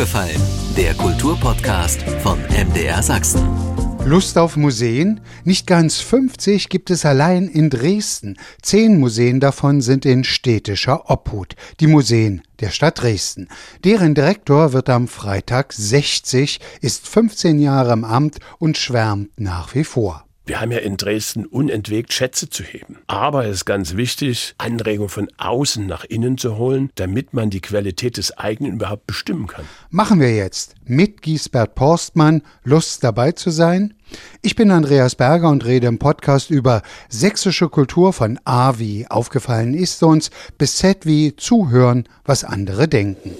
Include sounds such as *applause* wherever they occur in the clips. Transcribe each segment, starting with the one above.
aufgefallen? Der Kulturpodcast von MDR Sachsen. Lust auf Museen? Nicht ganz 50 gibt es allein in Dresden. Zehn Museen davon sind in städtischer Obhut. Die Museen der Stadt Dresden. Deren Direktor wird am Freitag 60, ist 15 Jahre im Amt und schwärmt nach wie vor. Wir haben ja in Dresden unentwegt Schätze zu heben. Aber es ist ganz wichtig, Anregungen von außen nach innen zu holen, damit man die Qualität des eigenen überhaupt bestimmen kann. Machen wir jetzt mit Giesbert Porstmann Lust dabei zu sein? Ich bin Andreas Berger und rede im Podcast über sächsische Kultur von A wie aufgefallen ist uns bis Z wie zuhören, was andere denken.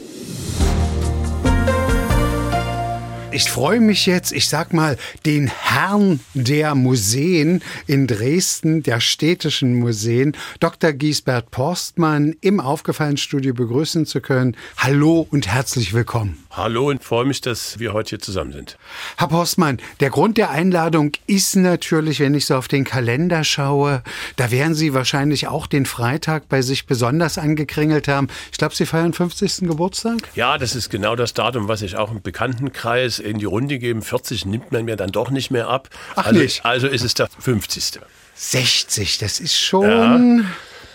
Ich freue mich jetzt, ich sag mal, den Herrn der Museen in Dresden, der städtischen Museen, Dr. Giesbert Porstmann im Aufgefallen-Studio begrüßen zu können. Hallo und herzlich willkommen. Hallo und freue mich, dass wir heute hier zusammen sind. Herr Postmann, der Grund der Einladung ist natürlich, wenn ich so auf den Kalender schaue, da werden Sie wahrscheinlich auch den Freitag bei sich besonders angekringelt haben. Ich glaube, Sie feiern 50. Geburtstag? Ja, das ist genau das Datum, was ich auch im Bekanntenkreis in die Runde gebe. 40 nimmt man mir dann doch nicht mehr ab. Ach also, nicht. also ist es der 50. 60, das ist schon. Ja.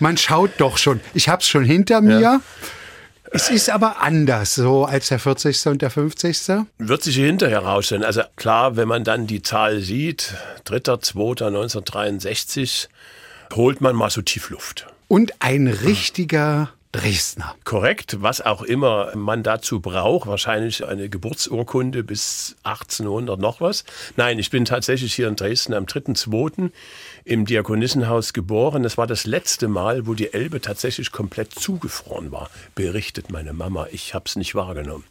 Man schaut doch schon. Ich habe es schon hinter mir. Es ist aber anders so als der 40. und der 50. Wird sich hinterher herausstellen. Also klar, wenn man dann die Zahl sieht, 3.2.1963, holt man mal so Tiefluft. Und ein richtiger Dresdner. Korrekt, was auch immer man dazu braucht, wahrscheinlich eine Geburtsurkunde bis 1800 noch was. Nein, ich bin tatsächlich hier in Dresden am 3.2. im Diakonissenhaus geboren. Das war das letzte Mal, wo die Elbe tatsächlich komplett zugefroren war, berichtet meine Mama. Ich habe es nicht wahrgenommen.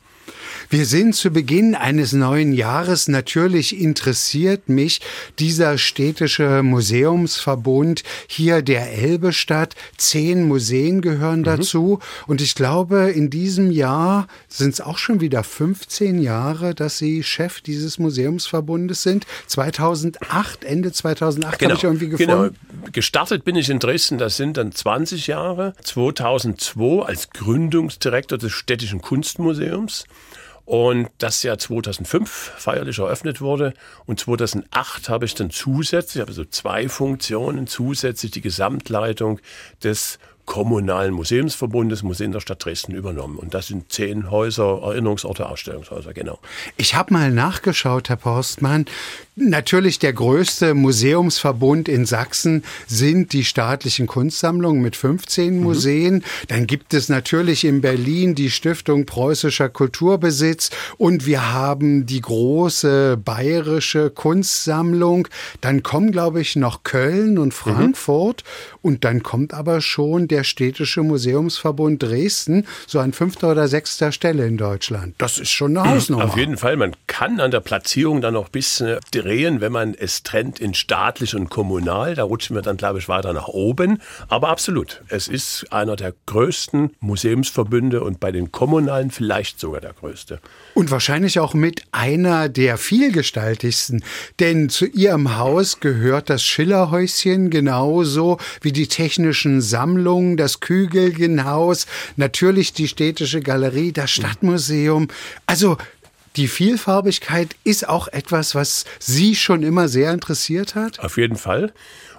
Wir sind zu Beginn eines neuen Jahres. Natürlich interessiert mich dieser städtische Museumsverbund hier der Elbestadt. Zehn Museen gehören mhm. dazu. Und ich glaube, in diesem Jahr sind es auch schon wieder 15 Jahre, dass Sie Chef dieses Museumsverbundes sind. 2008, Ende 2008 genau, habe ich irgendwie gefunden. Genau. Gestartet bin ich in Dresden, das sind dann 20 Jahre. 2002 als Gründungsdirektor des Städtischen Kunstmuseums. Und das Jahr 2005 feierlich eröffnet wurde. Und 2008 habe ich dann zusätzlich, also zwei Funktionen, zusätzlich die Gesamtleitung des kommunalen Museumsverbundes Museen der Stadt Dresden übernommen. Und das sind zehn Häuser, Erinnerungsorte, Ausstellungshäuser, genau. Ich habe mal nachgeschaut, Herr Postmann. Natürlich der größte Museumsverbund in Sachsen sind die staatlichen Kunstsammlungen mit 15 mhm. Museen. Dann gibt es natürlich in Berlin die Stiftung Preußischer Kulturbesitz und wir haben die große bayerische Kunstsammlung. Dann kommen, glaube ich, noch Köln und mhm. Frankfurt mhm. und dann kommt aber schon der städtische Museumsverbund Dresden so an fünfter oder sechster Stelle in Deutschland. Das ist schon eine Hausnummer. Auf jeden Fall, man kann an der Platzierung dann noch bis drehen, wenn man es trennt in staatlich und kommunal. Da rutschen wir dann, glaube ich, weiter nach oben. Aber absolut, es ist einer der größten Museumsverbünde und bei den kommunalen vielleicht sogar der größte. Und wahrscheinlich auch mit einer der vielgestaltigsten. Denn zu ihrem Haus gehört das Schillerhäuschen genauso wie die technischen Sammlungen, das Kügelgenhaus, natürlich die städtische Galerie, das Stadtmuseum. Also die Vielfarbigkeit ist auch etwas, was Sie schon immer sehr interessiert hat? Auf jeden Fall.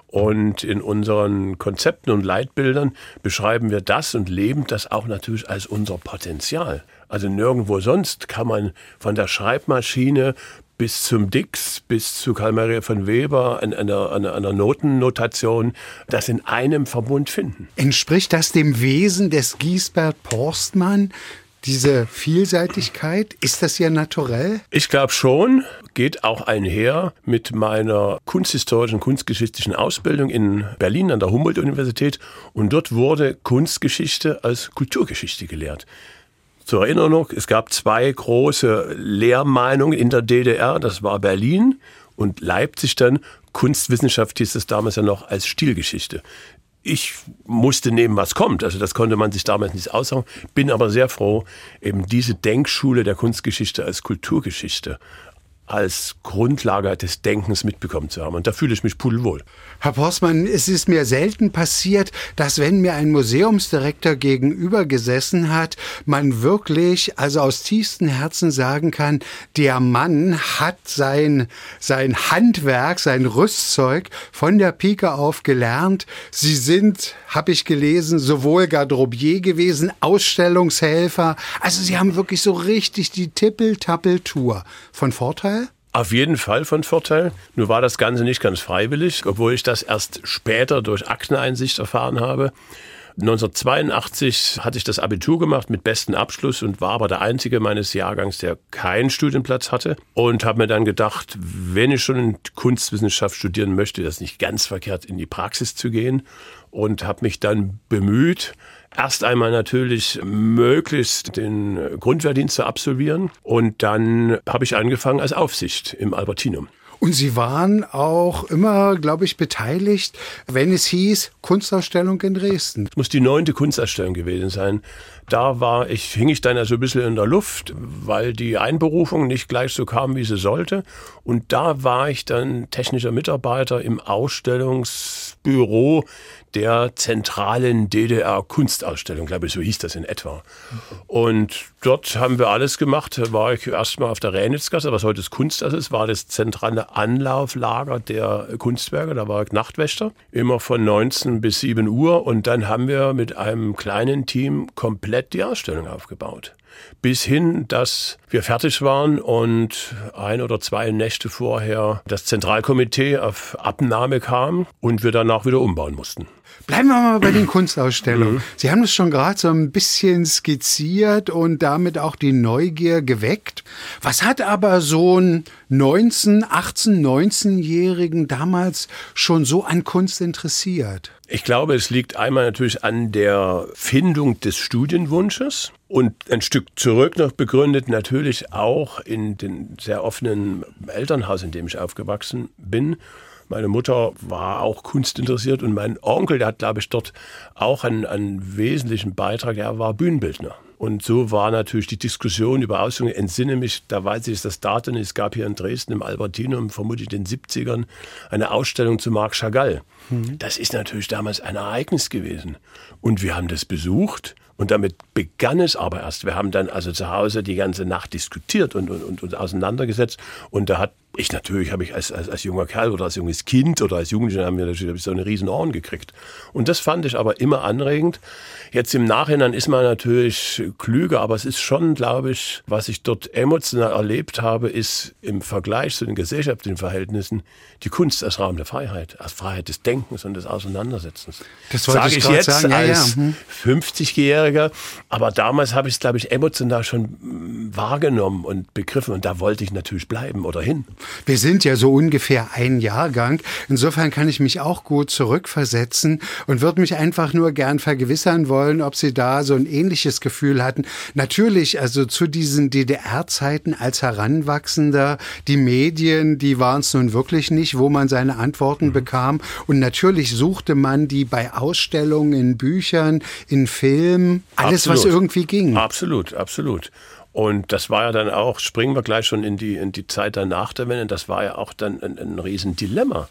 Und in unseren Konzepten und Leitbildern beschreiben wir das und leben das auch natürlich als unser Potenzial. Also nirgendwo sonst kann man von der Schreibmaschine bis zum Dix, bis zu Karl Maria von Weber, an einer, einer, einer Notennotation, das in einem Verbund finden. Entspricht das dem Wesen des Giesbert Porstmann? diese Vielseitigkeit? Ist das ja naturell? Ich glaube schon. Geht auch einher mit meiner kunsthistorischen, kunstgeschichtlichen Ausbildung in Berlin an der Humboldt-Universität. Und dort wurde Kunstgeschichte als Kulturgeschichte gelehrt. Zur Erinnerung, es gab zwei große Lehrmeinungen in der DDR. Das war Berlin und Leipzig dann. Kunstwissenschaft hieß es damals ja noch als Stilgeschichte ich musste nehmen, was kommt. Also das konnte man sich damals nicht aussagen. Bin aber sehr froh, eben diese Denkschule der Kunstgeschichte als Kulturgeschichte als Grundlage des Denkens mitbekommen zu haben. Und da fühle ich mich pudelwohl. Herr Postmann, es ist mir selten passiert, dass wenn mir ein Museumsdirektor gegenüber gesessen hat, man wirklich, also aus tiefstem Herzen sagen kann, der Mann hat sein, sein Handwerk, sein Rüstzeug von der Pike auf gelernt. Sie sind, habe ich gelesen, sowohl Garderobier gewesen, Ausstellungshelfer. Also Sie haben wirklich so richtig die Tippel-Tappel-Tour. Von Vorteil? Auf jeden Fall von Vorteil. Nur war das Ganze nicht ganz freiwillig, obwohl ich das erst später durch Akteneinsicht erfahren habe. 1982 hatte ich das Abitur gemacht mit besten Abschluss und war aber der einzige meines Jahrgangs, der keinen Studienplatz hatte und habe mir dann gedacht, wenn ich schon Kunstwissenschaft studieren möchte, das nicht ganz verkehrt in die Praxis zu gehen und habe mich dann bemüht, erst einmal natürlich möglichst den Grundwehrdienst zu absolvieren und dann habe ich angefangen als Aufsicht im Albertinum. Und Sie waren auch immer, glaube ich, beteiligt, wenn es hieß Kunstausstellung in Dresden. Es muss die neunte Kunstausstellung gewesen sein. Da war ich, hing ich dann also ein bisschen in der Luft, weil die Einberufung nicht gleich so kam, wie sie sollte. Und da war ich dann technischer Mitarbeiter im Ausstellungsbüro der zentralen DDR-Kunstausstellung, glaube ich, so hieß das in etwa. Und dort haben wir alles gemacht. Da war ich erstmal auf der Ränitzgasse, was heute das Kunsthaus ist, war das zentrale Anlauflager der Kunstwerke. Da war ich Nachtwächter, immer von 19 bis 7 Uhr. Und dann haben wir mit einem kleinen Team komplett die Ausstellung aufgebaut bis hin, dass wir fertig waren und ein oder zwei Nächte vorher das Zentralkomitee auf Abnahme kam und wir danach wieder umbauen mussten. Bleiben wir mal bei den Kunstausstellungen. Mhm. Sie haben es schon gerade so ein bisschen skizziert und damit auch die Neugier geweckt. Was hat aber so ein 19, 18, 19-Jährigen damals schon so an Kunst interessiert? Ich glaube, es liegt einmal natürlich an der Findung des Studienwunsches und ein Stück zurück noch begründet natürlich auch in den sehr offenen Elternhaus, in dem ich aufgewachsen bin meine Mutter war auch kunstinteressiert und mein Onkel, der hat, glaube ich, dort auch einen, einen wesentlichen Beitrag. Er war Bühnenbildner. Und so war natürlich die Diskussion über Ausstellungen. Entsinne mich, da weiß ich das Datum, es gab hier in Dresden im Albertinum, vermutlich in den 70ern, eine Ausstellung zu Marc Chagall. Mhm. Das ist natürlich damals ein Ereignis gewesen. Und wir haben das besucht und damit begann es aber erst. Wir haben dann also zu Hause die ganze Nacht diskutiert und, und, und, und auseinandergesetzt. Und da hat ich natürlich, habe ich als, als, als junger Kerl oder als junges Kind oder als Jugendlicher haben wir natürlich so eine riesen Ohren gekriegt. Und das fand ich aber immer anregend. Jetzt im Nachhinein ist man natürlich klüger, aber es ist schon, glaube ich, was ich dort emotional erlebt habe, ist im Vergleich zu den gesellschaftlichen Verhältnissen die Kunst als Raum der Freiheit, als Freiheit des Denkens und des Auseinandersetzens. Das sage ich, ich jetzt sagen. Ja, als ja. hm. 50-Jähriger, aber damals habe ich es, glaube ich, emotional schon wahrgenommen und begriffen und da wollte ich natürlich bleiben oder hin. Wir sind ja so ungefähr ein Jahrgang. Insofern kann ich mich auch gut zurückversetzen und würde mich einfach nur gern vergewissern wollen, ob Sie da so ein ähnliches Gefühl hatten. Natürlich, also zu diesen DDR-Zeiten als Heranwachsender, die Medien, die waren es nun wirklich nicht, wo man seine Antworten mhm. bekam. Und natürlich suchte man die bei Ausstellungen, in Büchern, in Filmen, alles, absolut. was irgendwie ging. Absolut, absolut. Und das war ja dann auch, springen wir gleich schon in die, in die Zeit danach der Wende, das war ja auch dann ein, ein Riesendilemma,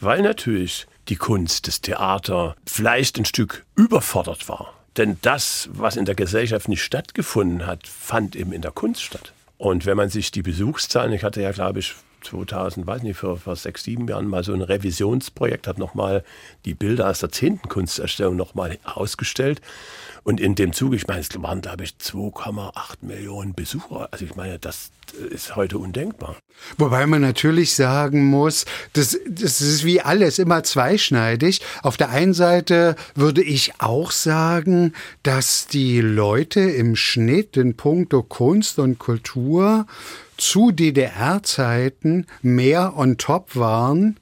weil natürlich die Kunst, das Theater vielleicht ein Stück überfordert war. Denn das, was in der Gesellschaft nicht stattgefunden hat, fand eben in der Kunst statt. Und wenn man sich die Besuchszahlen, ich hatte ja, glaube ich, 2000, weiß nicht, vor, vor sechs, sieben Jahren mal so ein Revisionsprojekt, hat nochmal die Bilder aus der zehnten Kunsterstellung nochmal ausgestellt. Und in dem Zuge, ich meine, es waren, glaube ich, 2,8 Millionen Besucher. Also ich meine, das ist heute undenkbar. Wobei man natürlich sagen muss, das, das ist wie alles immer zweischneidig. Auf der einen Seite würde ich auch sagen, dass die Leute im Schnitt in puncto Kunst und Kultur zu DDR-Zeiten mehr on top waren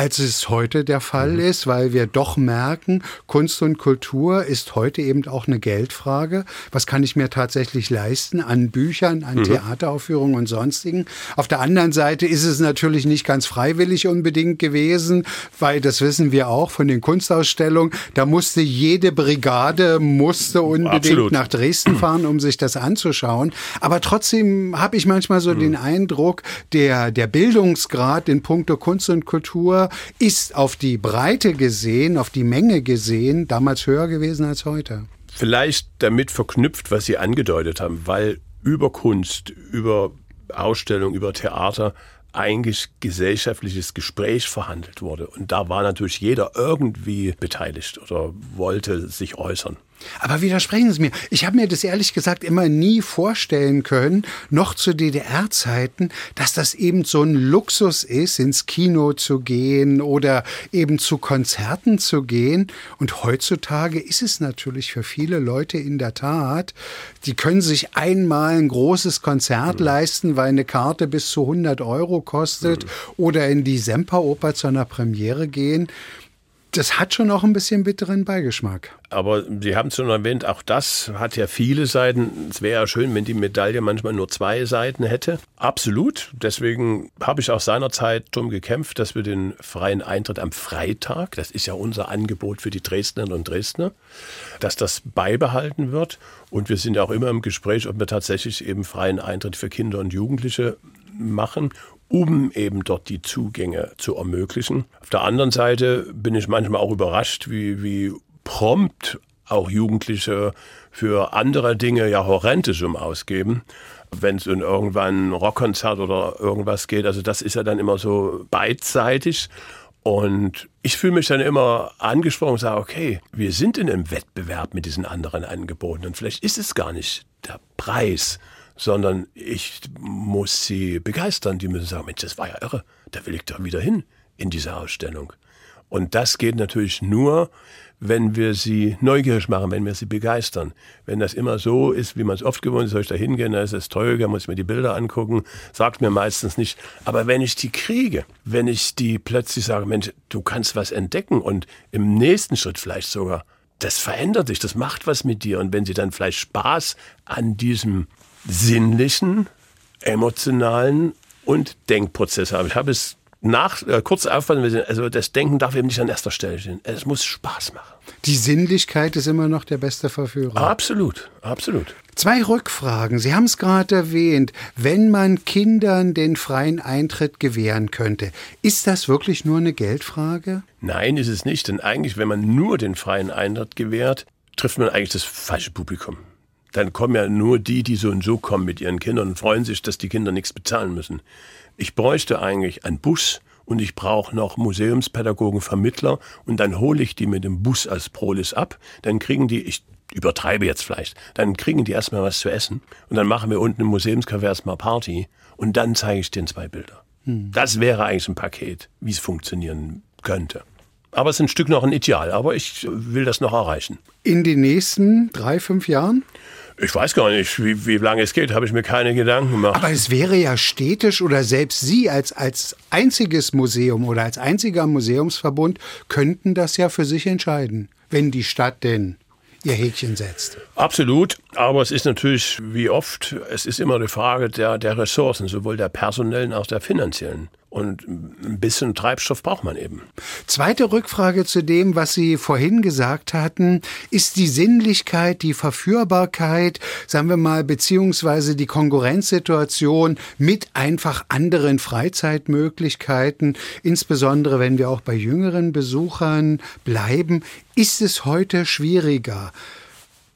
als es heute der Fall mhm. ist, weil wir doch merken, Kunst und Kultur ist heute eben auch eine Geldfrage. Was kann ich mir tatsächlich leisten an Büchern, an mhm. Theateraufführungen und sonstigen? Auf der anderen Seite ist es natürlich nicht ganz freiwillig unbedingt gewesen, weil das wissen wir auch von den Kunstausstellungen. Da musste jede Brigade musste unbedingt Absolut. nach Dresden fahren, um sich das anzuschauen. Aber trotzdem habe ich manchmal so mhm. den Eindruck, der, der Bildungsgrad in puncto Kunst und Kultur ist auf die Breite gesehen, auf die Menge gesehen, damals höher gewesen als heute. Vielleicht damit verknüpft, was Sie angedeutet haben, weil über Kunst, über Ausstellung, über Theater eigentlich gesellschaftliches Gespräch verhandelt wurde. Und da war natürlich jeder irgendwie beteiligt oder wollte sich äußern. Aber widersprechen Sie mir. Ich habe mir das ehrlich gesagt immer nie vorstellen können, noch zu DDR-Zeiten, dass das eben so ein Luxus ist, ins Kino zu gehen oder eben zu Konzerten zu gehen. Und heutzutage ist es natürlich für viele Leute in der Tat, die können sich einmal ein großes Konzert mhm. leisten, weil eine Karte bis zu 100 Euro kostet mhm. oder in die Semperoper zu einer Premiere gehen das hat schon auch ein bisschen bitteren Beigeschmack. Aber Sie haben es schon erwähnt, auch das hat ja viele Seiten. Es wäre ja schön, wenn die Medaille manchmal nur zwei Seiten hätte. Absolut. Deswegen habe ich auch seinerzeit darum gekämpft, dass wir den freien Eintritt am Freitag, das ist ja unser Angebot für die Dresdnerinnen und Dresdner, dass das beibehalten wird. Und wir sind ja auch immer im Gespräch, ob wir tatsächlich eben freien Eintritt für Kinder und Jugendliche machen um eben dort die Zugänge zu ermöglichen. Auf der anderen Seite bin ich manchmal auch überrascht, wie, wie prompt auch Jugendliche für andere Dinge ja horrende Summen ausgeben. Wenn es in irgendwann ein Rockkonzert oder irgendwas geht, also das ist ja dann immer so beidseitig. Und ich fühle mich dann immer angesprochen und sage, okay, wir sind in einem Wettbewerb mit diesen anderen Angeboten und vielleicht ist es gar nicht der Preis, sondern ich muss sie begeistern. Die müssen sagen, Mensch, das war ja irre, da will ich doch wieder hin in diese Ausstellung. Und das geht natürlich nur, wenn wir sie neugierig machen, wenn wir sie begeistern. Wenn das immer so ist, wie man es oft gewohnt ist, soll ich da hingehen, da ist es teuer, da muss ich mir die Bilder angucken, sagt mir meistens nicht. Aber wenn ich die kriege, wenn ich die plötzlich sage, Mensch, du kannst was entdecken und im nächsten Schritt vielleicht sogar, das verändert dich, das macht was mit dir. Und wenn sie dann vielleicht Spaß an diesem sinnlichen, emotionalen und Denkprozess haben. Ich habe es nach, äh, kurz aufpassen, also das Denken darf eben nicht an erster Stelle stehen. Es muss Spaß machen. Die Sinnlichkeit ist immer noch der beste Verführer. Absolut, absolut. Zwei Rückfragen. Sie haben es gerade erwähnt. Wenn man Kindern den freien Eintritt gewähren könnte, ist das wirklich nur eine Geldfrage? Nein, ist es nicht. Denn eigentlich, wenn man nur den freien Eintritt gewährt, trifft man eigentlich das falsche Publikum dann kommen ja nur die, die so und so kommen mit ihren Kindern und freuen sich, dass die Kinder nichts bezahlen müssen. Ich bräuchte eigentlich einen Bus und ich brauche noch Museumspädagogen, Vermittler und dann hole ich die mit dem Bus als Prolis ab. Dann kriegen die, ich übertreibe jetzt vielleicht, dann kriegen die erstmal was zu essen und dann machen wir unten im Museumscafé erstmal Party und dann zeige ich denen zwei Bilder. Hm. Das wäre eigentlich ein Paket, wie es funktionieren könnte. Aber es ist ein Stück noch ein Ideal, aber ich will das noch erreichen. In den nächsten drei, fünf Jahren? Ich weiß gar nicht, wie, wie lange es geht, habe ich mir keine Gedanken gemacht. Aber es wäre ja städtisch oder selbst Sie als, als einziges Museum oder als einziger Museumsverbund könnten das ja für sich entscheiden, wenn die Stadt denn ihr Häkchen setzt. Absolut, aber es ist natürlich, wie oft, es ist immer eine Frage der, der Ressourcen, sowohl der personellen als auch der finanziellen. Und ein bisschen Treibstoff braucht man eben. Zweite Rückfrage zu dem, was Sie vorhin gesagt hatten. Ist die Sinnlichkeit, die Verführbarkeit, sagen wir mal, beziehungsweise die Konkurrenzsituation mit einfach anderen Freizeitmöglichkeiten, insbesondere wenn wir auch bei jüngeren Besuchern bleiben, ist es heute schwieriger?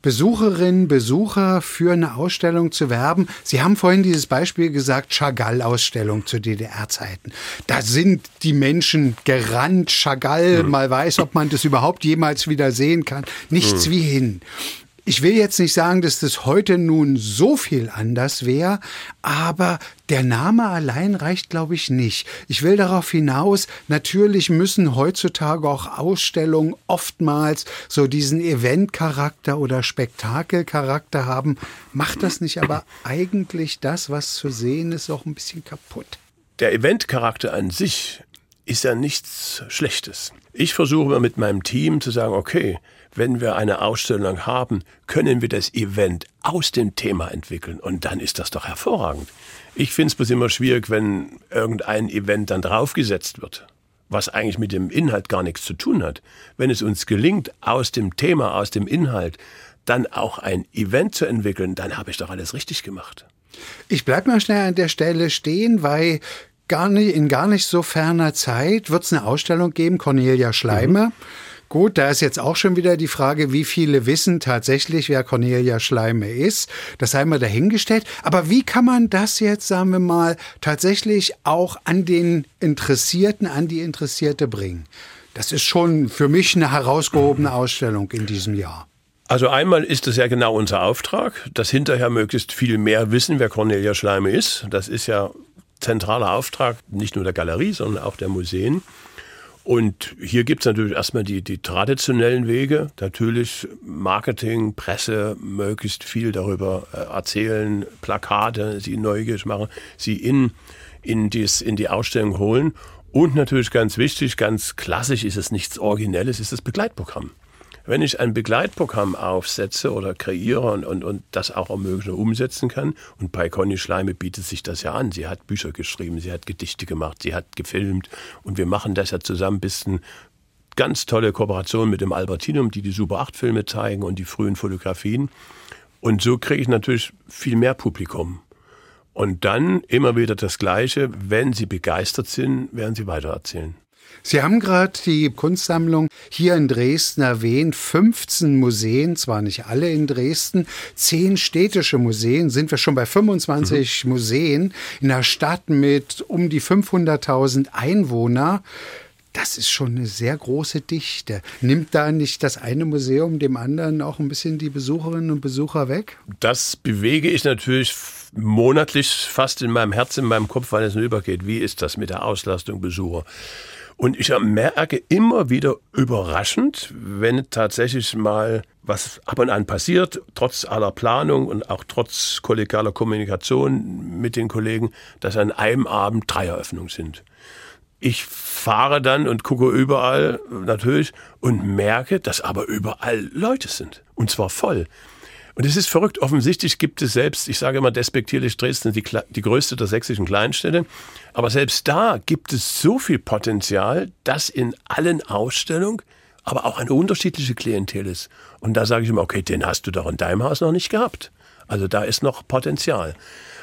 Besucherinnen, Besucher für eine Ausstellung zu werben. Sie haben vorhin dieses Beispiel gesagt, Chagall-Ausstellung zu DDR-Zeiten. Da sind die Menschen gerannt, Chagall, mhm. mal weiß, ob man das überhaupt jemals wieder sehen kann. Nichts mhm. wie hin. Ich will jetzt nicht sagen, dass das heute nun so viel anders wäre, aber der Name allein reicht, glaube ich, nicht. Ich will darauf hinaus, natürlich müssen heutzutage auch Ausstellungen oftmals so diesen Eventcharakter oder Spektakelcharakter haben. Macht das nicht aber eigentlich das, was zu sehen ist, auch ein bisschen kaputt? Der Eventcharakter an sich ist ja nichts Schlechtes. Ich versuche immer mit meinem Team zu sagen, okay, wenn wir eine Ausstellung haben, können wir das Event aus dem Thema entwickeln. Und dann ist das doch hervorragend. Ich finde es bloß immer schwierig, wenn irgendein Event dann draufgesetzt wird, was eigentlich mit dem Inhalt gar nichts zu tun hat. Wenn es uns gelingt, aus dem Thema, aus dem Inhalt, dann auch ein Event zu entwickeln, dann habe ich doch alles richtig gemacht. Ich bleibe mal schnell an der Stelle stehen, weil gar nicht, in gar nicht so ferner Zeit wird es eine Ausstellung geben, Cornelia Schleimer. Mhm. Gut, da ist jetzt auch schon wieder die Frage, wie viele wissen tatsächlich, wer Cornelia Schleime ist. Das sei mal dahingestellt. Aber wie kann man das jetzt, sagen wir mal, tatsächlich auch an den Interessierten, an die Interessierte bringen? Das ist schon für mich eine herausgehobene Ausstellung in diesem Jahr. Also einmal ist es ja genau unser Auftrag, dass hinterher möglichst viel mehr wissen, wer Cornelia Schleime ist. Das ist ja zentraler Auftrag nicht nur der Galerie, sondern auch der Museen. Und hier gibt es natürlich erstmal die, die traditionellen Wege, natürlich Marketing, Presse, möglichst viel darüber äh, erzählen, Plakate, sie neugierig machen, sie in, in, dies, in die Ausstellung holen. Und natürlich ganz wichtig, ganz klassisch ist es nichts Originelles, ist das Begleitprogramm. Wenn ich ein Begleitprogramm aufsetze oder kreiere und, und, und das auch ermögliche umsetzen kann, und bei Conny Schleime bietet sich das ja an. Sie hat Bücher geschrieben, sie hat Gedichte gemacht, sie hat gefilmt und wir machen das ja zusammen bis ein ganz tolle Kooperation mit dem Albertinum, die die Super 8 Filme zeigen und die frühen Fotografien. Und so kriege ich natürlich viel mehr Publikum. Und dann immer wieder das Gleiche. Wenn Sie begeistert sind, werden Sie weitererzählen. Sie haben gerade die Kunstsammlung hier in Dresden erwähnt. 15 Museen, zwar nicht alle in Dresden, 10 städtische Museen, sind wir schon bei 25 mhm. Museen in einer Stadt mit um die 500.000 Einwohner. Das ist schon eine sehr große Dichte. Nimmt da nicht das eine Museum dem anderen auch ein bisschen die Besucherinnen und Besucher weg? Das bewege ich natürlich monatlich fast in meinem Herzen, in meinem Kopf, weil es nur übergeht. Wie ist das mit der Auslastung Besucher? Und ich merke immer wieder überraschend, wenn tatsächlich mal was ab und an passiert, trotz aller Planung und auch trotz kollegialer Kommunikation mit den Kollegen, dass an einem Abend drei Eröffnungen sind. Ich fahre dann und gucke überall natürlich und merke, dass aber überall Leute sind. Und zwar voll. Und es ist verrückt. Offensichtlich gibt es selbst, ich sage immer despektierlich, Dresden die, die größte der sächsischen Kleinstädte. Aber selbst da gibt es so viel Potenzial, dass in allen Ausstellungen aber auch eine unterschiedliche Klientel ist. Und da sage ich immer, okay, den hast du doch in deinem Haus noch nicht gehabt. Also da ist noch Potenzial.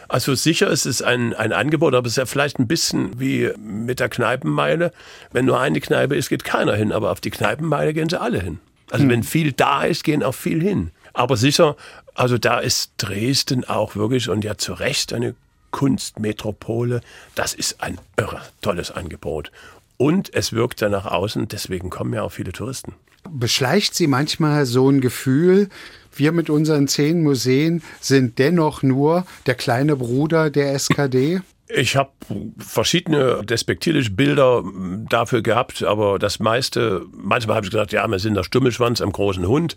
Also sicher ist es ein, ein Angebot, aber es ist ja vielleicht ein bisschen wie mit der Kneipenmeile. Wenn nur eine Kneipe ist, geht keiner hin, aber auf die Kneipenmeile gehen sie alle hin. Also hm. wenn viel da ist, gehen auch viel hin. Aber sicher, also da ist Dresden auch wirklich und ja zu Recht eine Kunstmetropole. Das ist ein irre tolles Angebot. Und es wirkt dann nach außen, deswegen kommen ja auch viele Touristen. Beschleicht Sie manchmal so ein Gefühl, wir mit unseren zehn Museen sind dennoch nur der kleine Bruder der SKD? *laughs* Ich habe verschiedene despektierliche Bilder dafür gehabt, aber das meiste, manchmal habe ich gesagt, ja, wir sind der Stummelschwanz am großen Hund.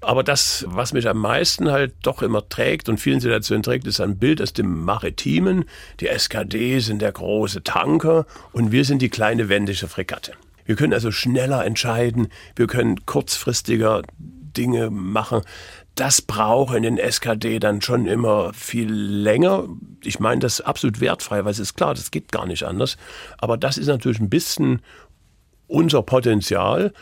Aber das, was mich am meisten halt doch immer trägt und vielen Situationen trägt, ist ein Bild aus dem Maritimen. Die SKD sind der große Tanker und wir sind die kleine wendische Fregatte. Wir können also schneller entscheiden, wir können kurzfristiger Dinge machen das braucht in den SKD dann schon immer viel länger. Ich meine das absolut wertfrei, weil es ist klar, das geht gar nicht anders. Aber das ist natürlich ein bisschen unser Potenzial.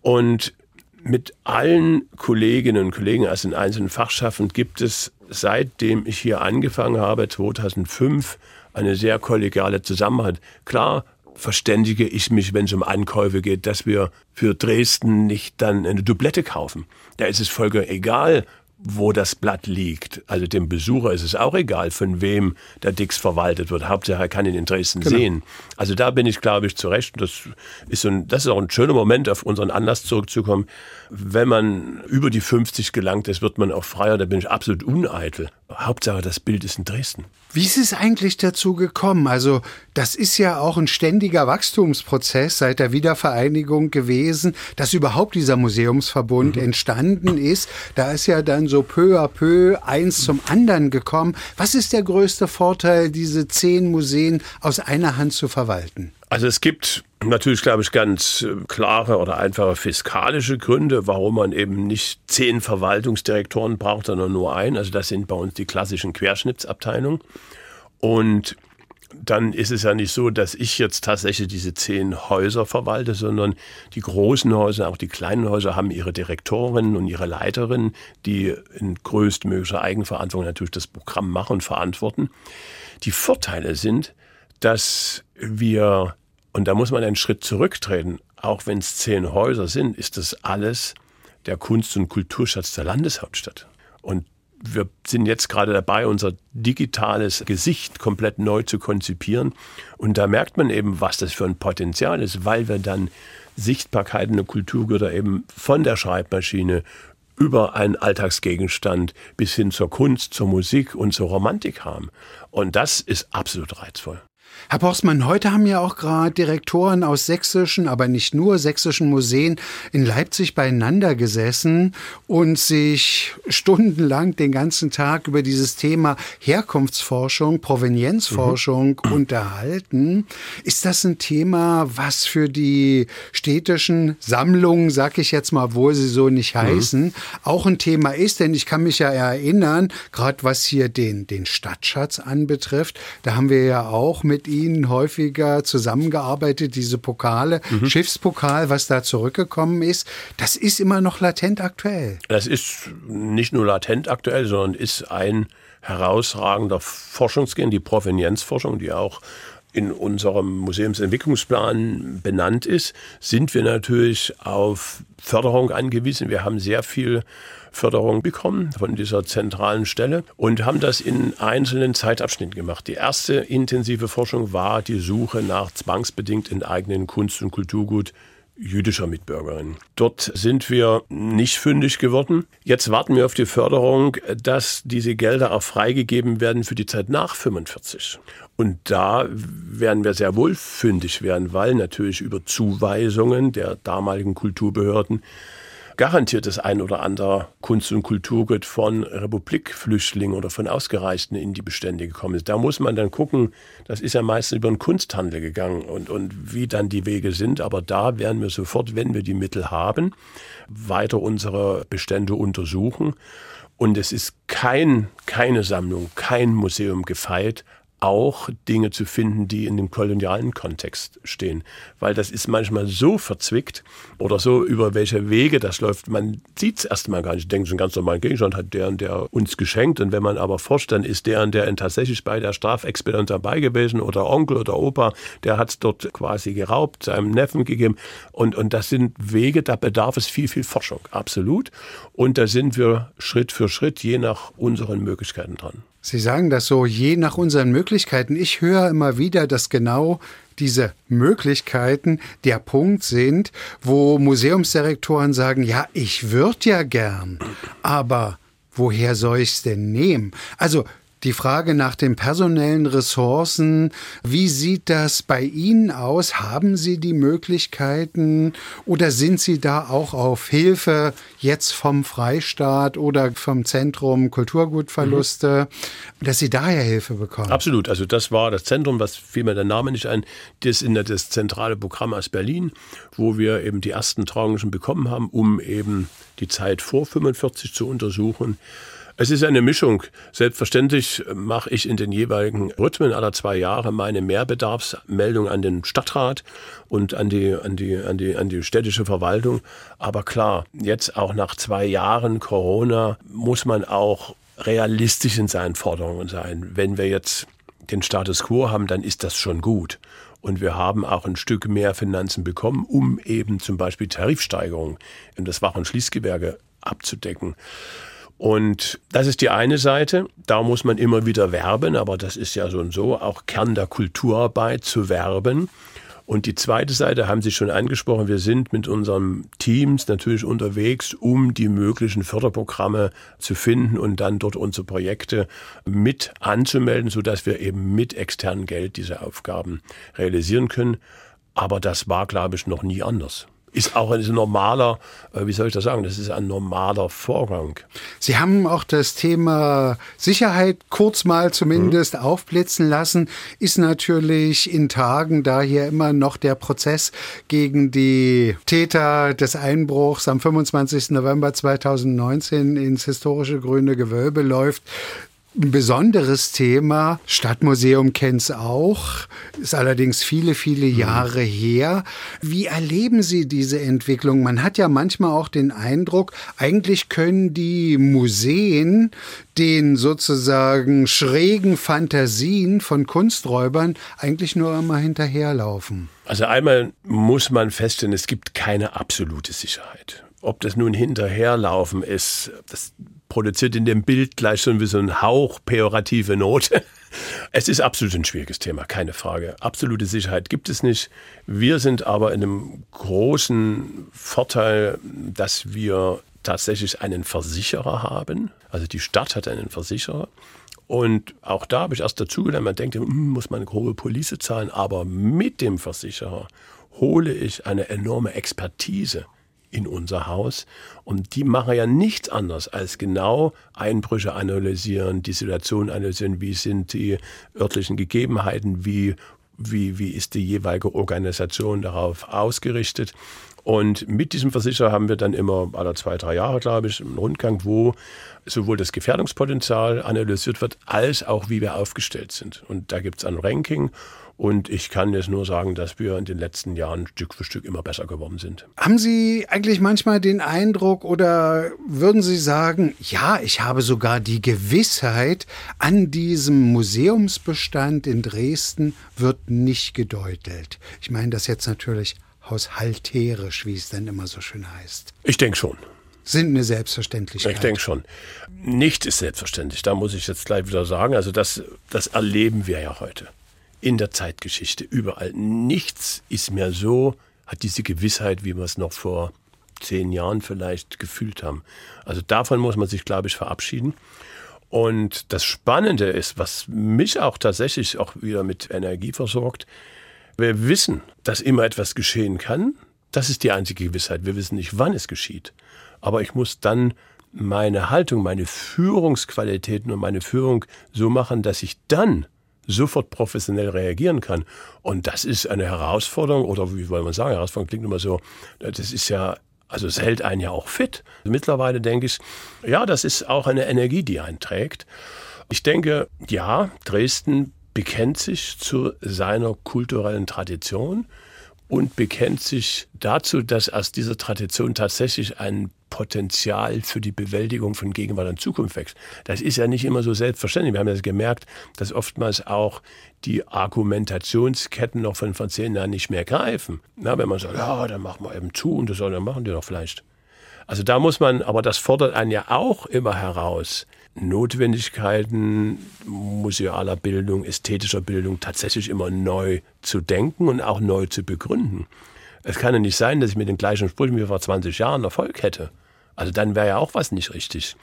Und mit allen Kolleginnen und Kollegen aus den einzelnen Fachschaften gibt es, seitdem ich hier angefangen habe, 2005, eine sehr kollegiale Zusammenarbeit. Klar, verständige ich mich, wenn es um Ankäufe geht, dass wir für Dresden nicht dann eine Dublette kaufen. Da ist es vollkommen egal, wo das Blatt liegt. Also dem Besucher ist es auch egal, von wem der Dix verwaltet wird. Hauptsache er kann ihn in Dresden genau. sehen. Also da bin ich, glaube ich, zurecht. Das ist, so ein, das ist auch ein schöner Moment, auf unseren Anlass zurückzukommen. Wenn man über die 50 gelangt ist, wird man auch freier. Da bin ich absolut uneitel. Hauptsache das Bild ist in Dresden. Wie ist es eigentlich dazu gekommen? Also das ist ja auch ein ständiger Wachstumsprozess seit der Wiedervereinigung gewesen, dass überhaupt dieser Museumsverbund mhm. entstanden ist. Da ist ja dann so peu à peu eins zum anderen gekommen. Was ist der größte Vorteil, diese zehn Museen aus einer Hand zu verwalten? Also es gibt natürlich, glaube ich, ganz äh, klare oder einfache fiskalische Gründe, warum man eben nicht zehn Verwaltungsdirektoren braucht, sondern nur einen. Also das sind bei uns die klassischen Querschnittsabteilungen. Und dann ist es ja nicht so, dass ich jetzt tatsächlich diese zehn Häuser verwalte, sondern die großen Häuser, auch die kleinen Häuser haben ihre Direktorinnen und ihre Leiterinnen, die in größtmöglicher Eigenverantwortung natürlich das Programm machen und verantworten. Die Vorteile sind, dass wir, und da muss man einen Schritt zurücktreten, auch wenn es zehn Häuser sind, ist das alles der Kunst- und Kulturschatz der Landeshauptstadt. Und wir sind jetzt gerade dabei, unser digitales Gesicht komplett neu zu konzipieren. Und da merkt man eben, was das für ein Potenzial ist, weil wir dann Sichtbarkeiten der Kulturgüter eben von der Schreibmaschine über einen Alltagsgegenstand bis hin zur Kunst, zur Musik und zur Romantik haben. Und das ist absolut reizvoll. Herr Postmann, heute haben ja auch gerade Direktoren aus sächsischen, aber nicht nur sächsischen Museen in Leipzig beieinander gesessen und sich stundenlang den ganzen Tag über dieses Thema Herkunftsforschung, Provenienzforschung mhm. unterhalten. Ist das ein Thema, was für die städtischen Sammlungen, sag ich jetzt mal, obwohl sie so nicht mhm. heißen, mhm. auch ein Thema ist? Denn ich kann mich ja erinnern, gerade was hier den, den Stadtschatz anbetrifft, da haben wir ja auch mit Ihnen häufiger zusammengearbeitet, diese Pokale, mhm. Schiffspokal, was da zurückgekommen ist. Das ist immer noch latent aktuell. Das ist nicht nur latent aktuell, sondern ist ein herausragender Forschungsgehen, die Provenienzforschung, die auch in unserem Museumsentwicklungsplan benannt ist, sind wir natürlich auf Förderung angewiesen. Wir haben sehr viel Förderung bekommen von dieser zentralen Stelle und haben das in einzelnen Zeitabschnitten gemacht. Die erste intensive Forschung war die Suche nach zwangsbedingt enteignen Kunst- und Kulturgut jüdischer Mitbürgerinnen. Dort sind wir nicht fündig geworden. Jetzt warten wir auf die Förderung, dass diese Gelder auch freigegeben werden für die Zeit nach 45. Und da werden wir sehr wohl fündig werden, weil natürlich über Zuweisungen der damaligen Kulturbehörden garantiert das ein oder andere Kunst- und Kulturgut von Republikflüchtlingen oder von Ausgereisten in die Bestände gekommen ist. Da muss man dann gucken, das ist ja meistens über den Kunsthandel gegangen und, und wie dann die Wege sind. Aber da werden wir sofort, wenn wir die Mittel haben, weiter unsere Bestände untersuchen. Und es ist kein, keine Sammlung, kein Museum gefeit, auch Dinge zu finden, die in dem kolonialen Kontext stehen. Weil das ist manchmal so verzwickt oder so, über welche Wege das läuft. Man sieht es erstmal gar nicht. Denkt, so ein ganz normaler Gegenstand hat der und der uns geschenkt. Und wenn man aber forscht, dann ist der und der tatsächlich bei der Strafexpedition dabei gewesen oder Onkel oder Opa, der hat es dort quasi geraubt, seinem Neffen gegeben. Und, und das sind Wege, da bedarf es viel, viel Forschung. Absolut. Und da sind wir Schritt für Schritt, je nach unseren Möglichkeiten dran. Sie sagen das so, je nach unseren Möglichkeiten. Ich höre immer wieder, dass genau diese Möglichkeiten der Punkt sind, wo Museumsdirektoren sagen, ja, ich würde ja gern, aber woher soll ich es denn nehmen? Also die Frage nach den personellen Ressourcen, wie sieht das bei Ihnen aus? Haben Sie die Möglichkeiten oder sind Sie da auch auf Hilfe jetzt vom Freistaat oder vom Zentrum Kulturgutverluste, mhm. dass Sie daher Hilfe bekommen? Absolut. Also das war das Zentrum, was fiel mir der Name nicht ein, das ist das zentrale Programm aus Berlin, wo wir eben die ersten Tranchen bekommen haben, um eben die Zeit vor 45 zu untersuchen. Es ist eine Mischung. Selbstverständlich mache ich in den jeweiligen Rhythmen aller zwei Jahre meine Mehrbedarfsmeldung an den Stadtrat und an die, an die, an die, an die städtische Verwaltung. Aber klar, jetzt auch nach zwei Jahren Corona muss man auch realistisch in seinen Forderungen sein. Wenn wir jetzt den Status quo haben, dann ist das schon gut. Und wir haben auch ein Stück mehr Finanzen bekommen, um eben zum Beispiel Tarifsteigerungen in das Wach- und Schließgewerbe abzudecken. Und das ist die eine Seite. Da muss man immer wieder werben, aber das ist ja so und so auch Kern der Kulturarbeit zu werben. Und die zweite Seite haben Sie schon angesprochen. Wir sind mit unseren Teams natürlich unterwegs, um die möglichen Förderprogramme zu finden und dann dort unsere Projekte mit anzumelden, sodass wir eben mit externem Geld diese Aufgaben realisieren können. Aber das war, glaube ich, noch nie anders. Ist auch ein normaler, äh, wie soll ich das sagen, das ist ein normaler Vorgang. Sie haben auch das Thema Sicherheit kurz mal zumindest mhm. aufblitzen lassen, ist natürlich in Tagen, da hier immer noch der Prozess gegen die Täter des Einbruchs am 25. November 2019 ins historische Grüne Gewölbe läuft, ein besonderes Thema. Stadtmuseum kennt es auch, ist allerdings viele, viele mhm. Jahre her. Wie erleben Sie diese Entwicklung? Man hat ja manchmal auch den Eindruck, eigentlich können die Museen den sozusagen schrägen Fantasien von Kunsträubern eigentlich nur immer hinterherlaufen. Also einmal muss man feststellen, es gibt keine absolute Sicherheit. Ob das nun hinterherlaufen ist, das produziert in dem Bild gleich schon wie so ein Hauch pejorative Note. *laughs* Es ist absolut ein schwieriges Thema, keine Frage. Absolute Sicherheit gibt es nicht. Wir sind aber in einem großen Vorteil, dass wir tatsächlich einen Versicherer haben. Also die Stadt hat einen Versicherer. Und auch da habe ich erst dazugelernt, man denkt, hm, muss man eine hohe Police zahlen, aber mit dem Versicherer hole ich eine enorme Expertise in unser Haus. Und die machen ja nichts anderes als genau Einbrüche analysieren, die Situation analysieren, wie sind die örtlichen Gegebenheiten, wie, wie, wie ist die jeweilige Organisation darauf ausgerichtet. Und mit diesem Versicherer haben wir dann immer alle zwei, drei Jahre, glaube ich, einen Rundgang, wo sowohl das Gefährdungspotenzial analysiert wird, als auch wie wir aufgestellt sind. Und da gibt es ein Ranking und ich kann jetzt nur sagen, dass wir in den letzten Jahren Stück für Stück immer besser geworden sind. Haben Sie eigentlich manchmal den Eindruck oder würden Sie sagen, ja, ich habe sogar die Gewissheit, an diesem Museumsbestand in Dresden wird nicht gedeutelt? Ich meine das jetzt natürlich haushalterisch, wie es dann immer so schön heißt. Ich denke schon sind eine Selbstverständlichkeit. Ich denke schon. Nichts ist selbstverständlich. Da muss ich jetzt gleich wieder sagen. Also das, das erleben wir ja heute in der Zeitgeschichte, überall. Nichts ist mehr so, hat diese Gewissheit, wie wir es noch vor zehn Jahren vielleicht gefühlt haben. Also davon muss man sich, glaube ich, verabschieden. Und das Spannende ist, was mich auch tatsächlich auch wieder mit Energie versorgt, wir wissen, dass immer etwas geschehen kann. Das ist die einzige Gewissheit. Wir wissen nicht, wann es geschieht. Aber ich muss dann meine Haltung, meine Führungsqualitäten und meine Führung so machen, dass ich dann sofort professionell reagieren kann. Und das ist eine Herausforderung, oder wie wollen wir sagen, Herausforderung klingt immer so, das ist ja also es hält einen ja auch fit. Mittlerweile denke ich, ja, das ist auch eine Energie, die einen trägt. Ich denke, ja, Dresden bekennt sich zu seiner kulturellen Tradition und bekennt sich dazu, dass aus dieser Tradition tatsächlich ein Potenzial für die Bewältigung von Gegenwart und Zukunft wächst. Das ist ja nicht immer so selbstverständlich. Wir haben das gemerkt, dass oftmals auch die Argumentationsketten noch von vor zehn Jahren nicht mehr greifen. Na, wenn man sagt, ja, dann machen wir eben zu und das soll dann machen die doch vielleicht. Also da muss man, aber das fordert einen ja auch immer heraus, Notwendigkeiten musealer Bildung, ästhetischer Bildung tatsächlich immer neu zu denken und auch neu zu begründen. Es kann ja nicht sein, dass ich mit den gleichen Sprüchen wie vor 20 Jahren Erfolg hätte. Also dann wäre ja auch was nicht richtig.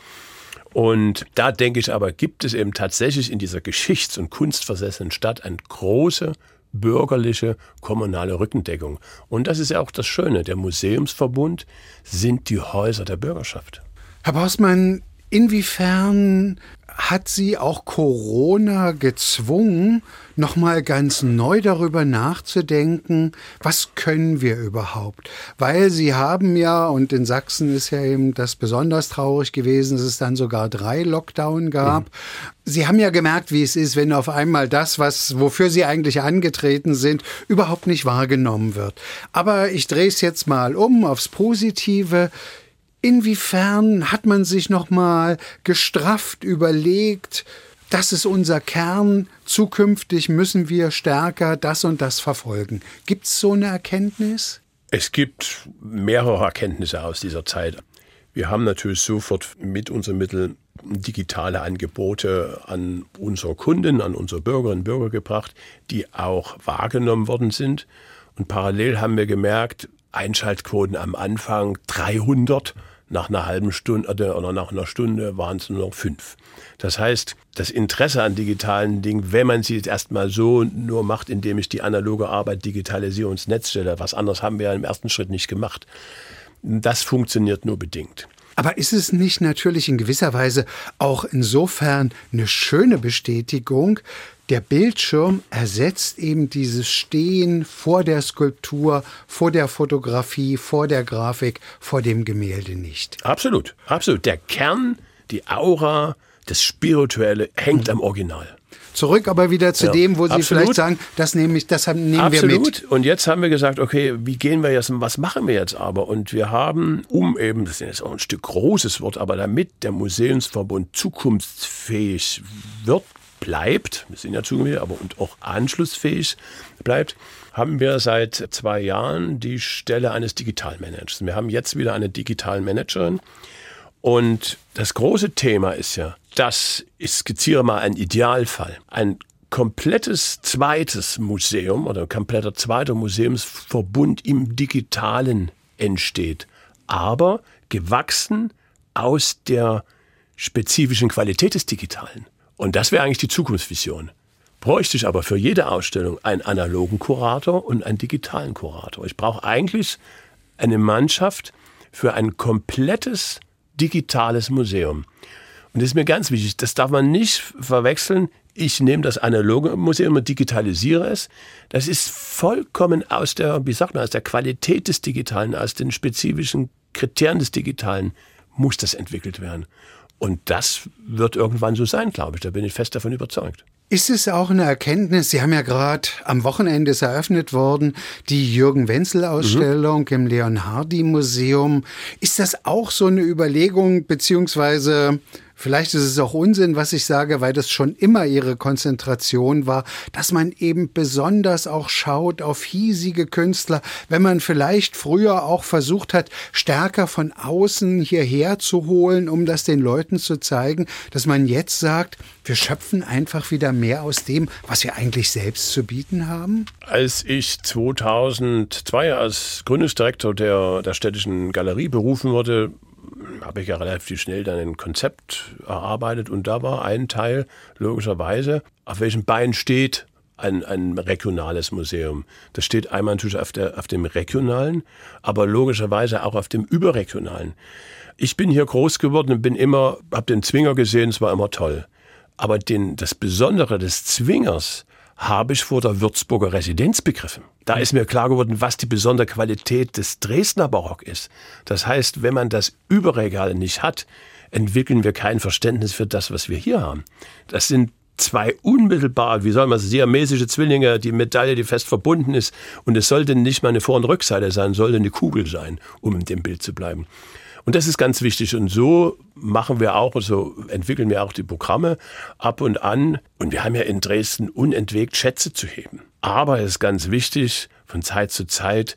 Und da denke ich aber, gibt es eben tatsächlich in dieser geschichts- und kunstversessenen Stadt eine große bürgerliche kommunale Rückendeckung. Und das ist ja auch das Schöne. Der Museumsverbund sind die Häuser der Bürgerschaft. Herr Bausmann, Inwiefern hat sie auch Corona gezwungen, nochmal ganz neu darüber nachzudenken, was können wir überhaupt? Weil sie haben ja, und in Sachsen ist ja eben das besonders traurig gewesen, dass es dann sogar drei Lockdown gab. Mhm. Sie haben ja gemerkt, wie es ist, wenn auf einmal das, was, wofür Sie eigentlich angetreten sind, überhaupt nicht wahrgenommen wird. Aber ich drehe es jetzt mal um aufs Positive. Inwiefern hat man sich noch mal gestrafft überlegt, das ist unser Kern, zukünftig müssen wir stärker das und das verfolgen. Gibt es so eine Erkenntnis? Es gibt mehrere Erkenntnisse aus dieser Zeit. Wir haben natürlich sofort mit unseren Mitteln digitale Angebote an unsere Kunden, an unsere Bürgerinnen und Bürger gebracht, die auch wahrgenommen worden sind. Und parallel haben wir gemerkt, Einschaltquoten am Anfang 300, Nach einer halben Stunde oder nach einer Stunde waren es nur noch fünf. Das heißt, das Interesse an digitalen Dingen, wenn man sie jetzt erstmal so nur macht, indem ich die analoge Arbeit digitalisiere und ins Netz stelle, was anderes haben wir ja im ersten Schritt nicht gemacht, das funktioniert nur bedingt. Aber ist es nicht natürlich in gewisser Weise auch insofern eine schöne Bestätigung, der Bildschirm ersetzt eben dieses Stehen vor der Skulptur, vor der Fotografie, vor der Grafik, vor dem Gemälde nicht. Absolut, absolut. Der Kern, die Aura, das Spirituelle hängt mhm. am Original. Zurück aber wieder zu ja, dem, wo Sie absolut. vielleicht sagen, das nehme ich, das nehmen absolut. wir mit. Und jetzt haben wir gesagt, okay, wie gehen wir jetzt, was machen wir jetzt aber? Und wir haben, um eben, das ist jetzt auch ein Stück großes Wort, aber damit der Museumsverbund zukunftsfähig wird, bleibt, wir sind ja zugemeldet, aber und auch anschlussfähig bleibt, haben wir seit zwei Jahren die Stelle eines Digitalmanagers. Wir haben jetzt wieder eine Digitalmanagerin. Und das große Thema ist ja, dass ich skizziere mal einen Idealfall. Ein komplettes zweites Museum oder kompletter zweiter Museumsverbund im Digitalen entsteht, aber gewachsen aus der spezifischen Qualität des Digitalen. Und das wäre eigentlich die Zukunftsvision. Bräuchte ich aber für jede Ausstellung einen analogen Kurator und einen digitalen Kurator. Ich brauche eigentlich eine Mannschaft für ein komplettes digitales Museum. Und das ist mir ganz wichtig. Das darf man nicht verwechseln. Ich nehme das analoge Museum und digitalisiere es. Das ist vollkommen aus der, wie sagt man, aus der Qualität des Digitalen, aus den spezifischen Kriterien des Digitalen muss das entwickelt werden. Und das wird irgendwann so sein, glaube ich. Da bin ich fest davon überzeugt. Ist es auch eine Erkenntnis, Sie haben ja gerade am Wochenende ist eröffnet worden, die Jürgen Wenzel Ausstellung mhm. im Leonhardi Museum. Ist das auch so eine Überlegung, beziehungsweise Vielleicht ist es auch Unsinn, was ich sage, weil das schon immer ihre Konzentration war, dass man eben besonders auch schaut auf hiesige Künstler, wenn man vielleicht früher auch versucht hat, stärker von außen hierher zu holen, um das den Leuten zu zeigen, dass man jetzt sagt, wir schöpfen einfach wieder mehr aus dem, was wir eigentlich selbst zu bieten haben? Als ich 2002 als Gründungsdirektor der, der städtischen Galerie berufen wurde, habe ich ja relativ schnell dann ein Konzept erarbeitet und da war ein Teil logischerweise, auf welchem Bein steht ein, ein regionales Museum. Das steht einmal natürlich auf, der, auf dem regionalen, aber logischerweise auch auf dem überregionalen. Ich bin hier groß geworden und bin immer, habe den Zwinger gesehen, es war immer toll. Aber den, das Besondere des Zwingers habe ich vor der Würzburger Residenz begriffen. Da ist mir klar geworden, was die besondere Qualität des Dresdner Barock ist. Das heißt, wenn man das Überregal nicht hat, entwickeln wir kein Verständnis für das, was wir hier haben. Das sind zwei unmittelbar, wie soll man sagen, siamesische Zwillinge, die Medaille, die fest verbunden ist. Und es sollte nicht mal eine Vor- und Rückseite sein, sollte eine Kugel sein, um in dem Bild zu bleiben. Und das ist ganz wichtig. Und so machen wir auch, so entwickeln wir auch die Programme ab und an. Und wir haben ja in Dresden unentwegt Schätze zu heben. Aber es ist ganz wichtig, von Zeit zu Zeit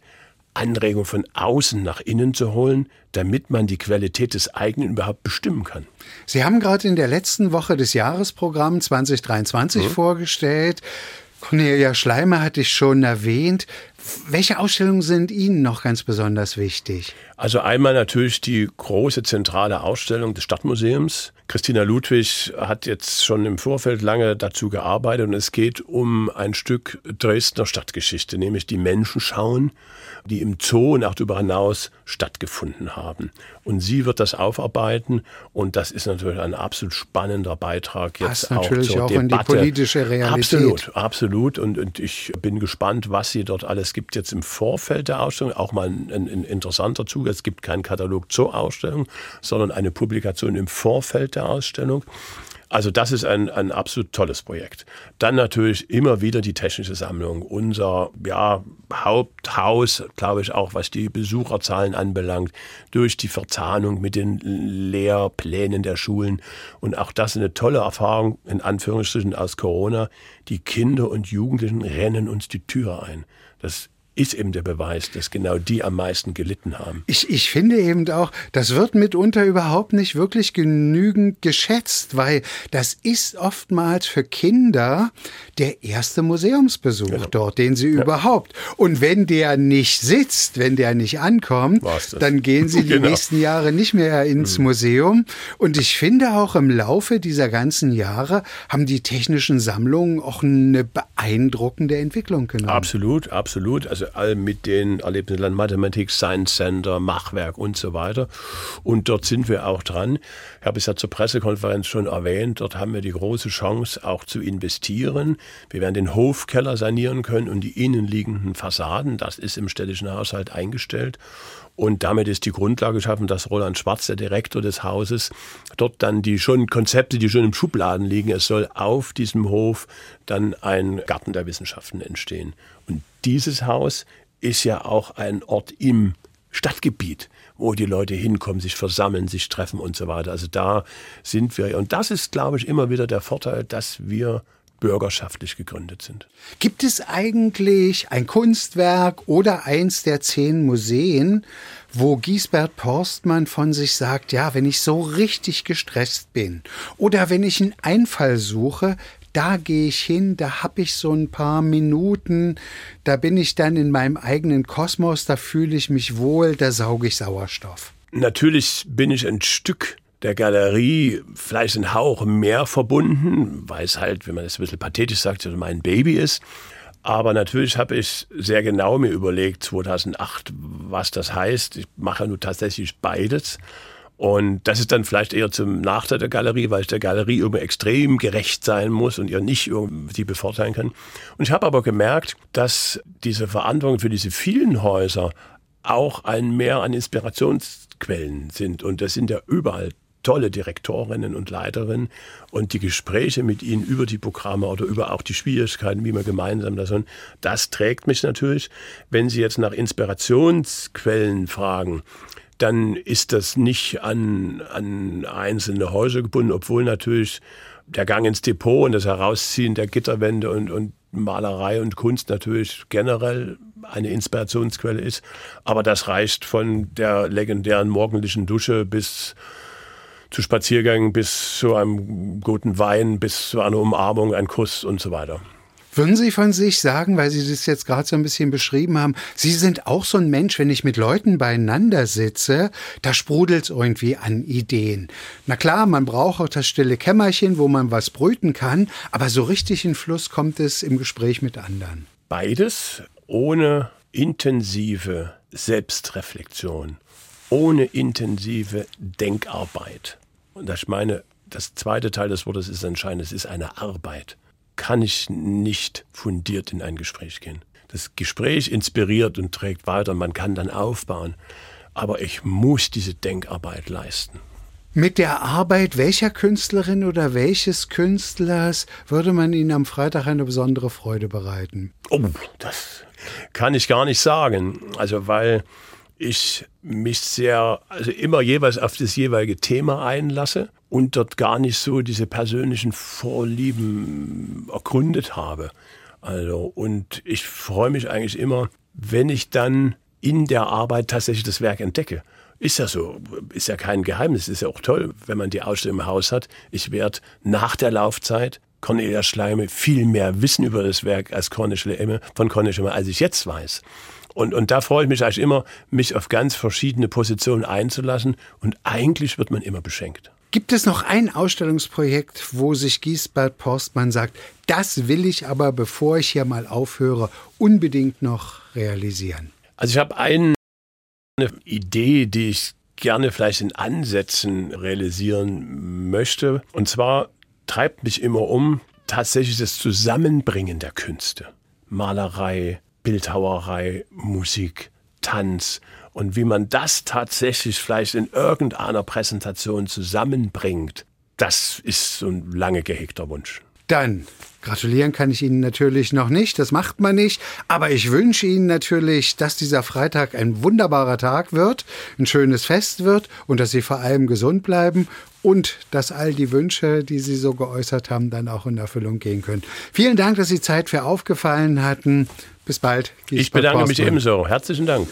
Anregungen von außen nach innen zu holen, damit man die Qualität des eigenen überhaupt bestimmen kann. Sie haben gerade in der letzten Woche des Jahresprogramms 2023 mhm. vorgestellt. Cornelia Schleimer hatte ich schon erwähnt. Welche Ausstellungen sind Ihnen noch ganz besonders wichtig? Also einmal natürlich die große zentrale Ausstellung des Stadtmuseums. Christina Ludwig hat jetzt schon im Vorfeld lange dazu gearbeitet und es geht um ein Stück Dresdner Stadtgeschichte, nämlich die Menschen schauen die im Zoo und auch darüber hinaus stattgefunden haben. Und sie wird das aufarbeiten und das ist natürlich ein absolut spannender Beitrag jetzt Passt auch natürlich zur auch Debatte. in die politische Realität. Absolut, absolut. Und, und ich bin gespannt, was sie dort alles gibt jetzt im Vorfeld der Ausstellung. Auch mal ein, ein, ein interessanter Zug. Es gibt keinen Katalog zur Ausstellung, sondern eine Publikation im Vorfeld der Ausstellung. Also das ist ein, ein absolut tolles Projekt. Dann natürlich immer wieder die technische Sammlung. Unser ja, Haupthaus, glaube ich, auch was die Besucherzahlen anbelangt, durch die Verzahnung mit den Lehrplänen der Schulen. Und auch das eine tolle Erfahrung, in Anführungsstrichen aus Corona. Die Kinder und Jugendlichen rennen uns die Tür ein. Das ist eben der Beweis, dass genau die am meisten gelitten haben. Ich, ich finde eben auch, das wird mitunter überhaupt nicht wirklich genügend geschätzt, weil das ist oftmals für Kinder der erste Museumsbesuch genau. dort, den sie ja. überhaupt. Und wenn der nicht sitzt, wenn der nicht ankommt, dann gehen sie *laughs* die genau. nächsten Jahre nicht mehr ins mhm. Museum. Und ich finde auch im Laufe dieser ganzen Jahre haben die technischen Sammlungen auch eine beeindruckende Entwicklung genommen. Absolut, absolut. Also all mit den Erlebnissen Mathematik, Science Center, Machwerk und so weiter. Und dort sind wir auch dran. Ich habe es ja zur Pressekonferenz schon erwähnt. Dort haben wir die große Chance, auch zu investieren. Wir werden den Hofkeller sanieren können und die innenliegenden Fassaden. Das ist im städtischen Haushalt eingestellt. Und damit ist die Grundlage geschaffen, dass Roland Schwarz, der Direktor des Hauses, dort dann die schon Konzepte, die schon im Schubladen liegen, es soll auf diesem Hof dann ein Garten der Wissenschaften entstehen. Und dieses Haus ist ja auch ein Ort im Stadtgebiet, wo die Leute hinkommen, sich versammeln, sich treffen und so weiter. Also da sind wir. Und das ist, glaube ich, immer wieder der Vorteil, dass wir bürgerschaftlich gegründet sind. Gibt es eigentlich ein Kunstwerk oder eins der zehn Museen, wo Giesbert Porstmann von sich sagt, ja, wenn ich so richtig gestresst bin oder wenn ich einen Einfall suche, da gehe ich hin, da habe ich so ein paar Minuten, da bin ich dann in meinem eigenen Kosmos, da fühle ich mich wohl, da sauge ich Sauerstoff. Natürlich bin ich ein Stück der Galerie vielleicht ein Hauch mehr verbunden, weil es halt, wenn man es ein bisschen pathetisch sagt, mein Baby ist. Aber natürlich habe ich sehr genau mir überlegt, 2008, was das heißt. Ich mache nur tatsächlich beides. Und das ist dann vielleicht eher zum Nachteil der Galerie, weil ich der Galerie irgendwie extrem gerecht sein muss und ihr nicht irgendwie bevorteilen kann. Und ich habe aber gemerkt, dass diese Verantwortung für diese vielen Häuser auch ein Mehr an Inspirationsquellen sind. Und das sind ja überall tolle Direktorinnen und Leiterinnen und die Gespräche mit ihnen über die Programme oder über auch die Schwierigkeiten, wie man gemeinsam das und das trägt mich natürlich. Wenn Sie jetzt nach Inspirationsquellen fragen, dann ist das nicht an, an einzelne Häuser gebunden, obwohl natürlich der Gang ins Depot und das Herausziehen der Gitterwände und, und Malerei und Kunst natürlich generell eine Inspirationsquelle ist. Aber das reicht von der legendären morgendlichen Dusche bis zu Spaziergängen bis zu einem guten Wein, bis zu einer Umarmung, ein Kuss und so weiter. Würden Sie von sich sagen, weil Sie das jetzt gerade so ein bisschen beschrieben haben, Sie sind auch so ein Mensch, wenn ich mit Leuten beieinander sitze, da sprudelt es irgendwie an Ideen. Na klar, man braucht auch das stille Kämmerchen, wo man was brüten kann, aber so richtig in Fluss kommt es im Gespräch mit anderen. Beides ohne intensive Selbstreflexion, ohne intensive Denkarbeit und ich meine, das zweite Teil des Wortes ist entscheidend, es ist eine Arbeit. Kann ich nicht fundiert in ein Gespräch gehen. Das Gespräch inspiriert und trägt weiter, man kann dann aufbauen. Aber ich muss diese Denkarbeit leisten. Mit der Arbeit welcher Künstlerin oder welches Künstlers würde man Ihnen am Freitag eine besondere Freude bereiten? Oh, das kann ich gar nicht sagen. Also, weil ich mich sehr, also immer jeweils auf das jeweilige Thema einlasse und dort gar nicht so diese persönlichen Vorlieben ergründet habe. Also, und ich freue mich eigentlich immer, wenn ich dann in der Arbeit tatsächlich das Werk entdecke. Ist ja so, ist ja kein Geheimnis, ist ja auch toll, wenn man die Ausstellung im Haus hat. Ich werde nach der Laufzeit Cornelia Schleime viel mehr wissen über das Werk als Cornish Emme, von Cornish Emme, als ich jetzt weiß. Und, und da freue ich mich eigentlich immer, mich auf ganz verschiedene Positionen einzulassen. Und eigentlich wird man immer beschenkt. Gibt es noch ein Ausstellungsprojekt, wo sich Giesbert Postmann sagt, das will ich aber, bevor ich hier mal aufhöre, unbedingt noch realisieren? Also ich habe eine Idee, die ich gerne vielleicht in Ansätzen realisieren möchte. Und zwar treibt mich immer um tatsächlich das Zusammenbringen der Künste. Malerei, Bildhauerei, Musik, Tanz und wie man das tatsächlich vielleicht in irgendeiner Präsentation zusammenbringt, das ist so ein lange gehegter Wunsch. Dann gratulieren kann ich Ihnen natürlich noch nicht, das macht man nicht, aber ich wünsche Ihnen natürlich, dass dieser Freitag ein wunderbarer Tag wird, ein schönes Fest wird und dass Sie vor allem gesund bleiben und dass all die Wünsche, die Sie so geäußert haben, dann auch in Erfüllung gehen können. Vielen Dank, dass Sie Zeit für aufgefallen hatten. Bis bald. Giesbert ich bedanke mich ebenso. Herzlichen Dank.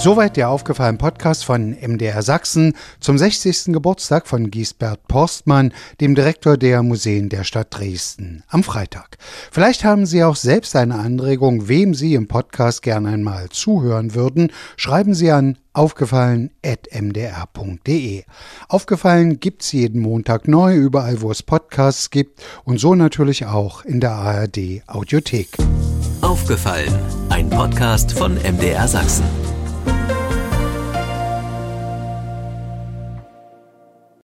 Soweit der aufgefallene Podcast von MDR Sachsen zum 60. Geburtstag von Giesbert Porstmann, dem Direktor der Museen der Stadt Dresden, am Freitag. Vielleicht haben Sie auch selbst eine Anregung, wem Sie im Podcast gerne einmal zuhören würden. Schreiben Sie an aufgefallen.mdr.de. Aufgefallen gibt's jeden Montag neu, überall wo es Podcasts gibt und so natürlich auch in der ARD Audiothek. Aufgefallen, ein Podcast von MDR Sachsen.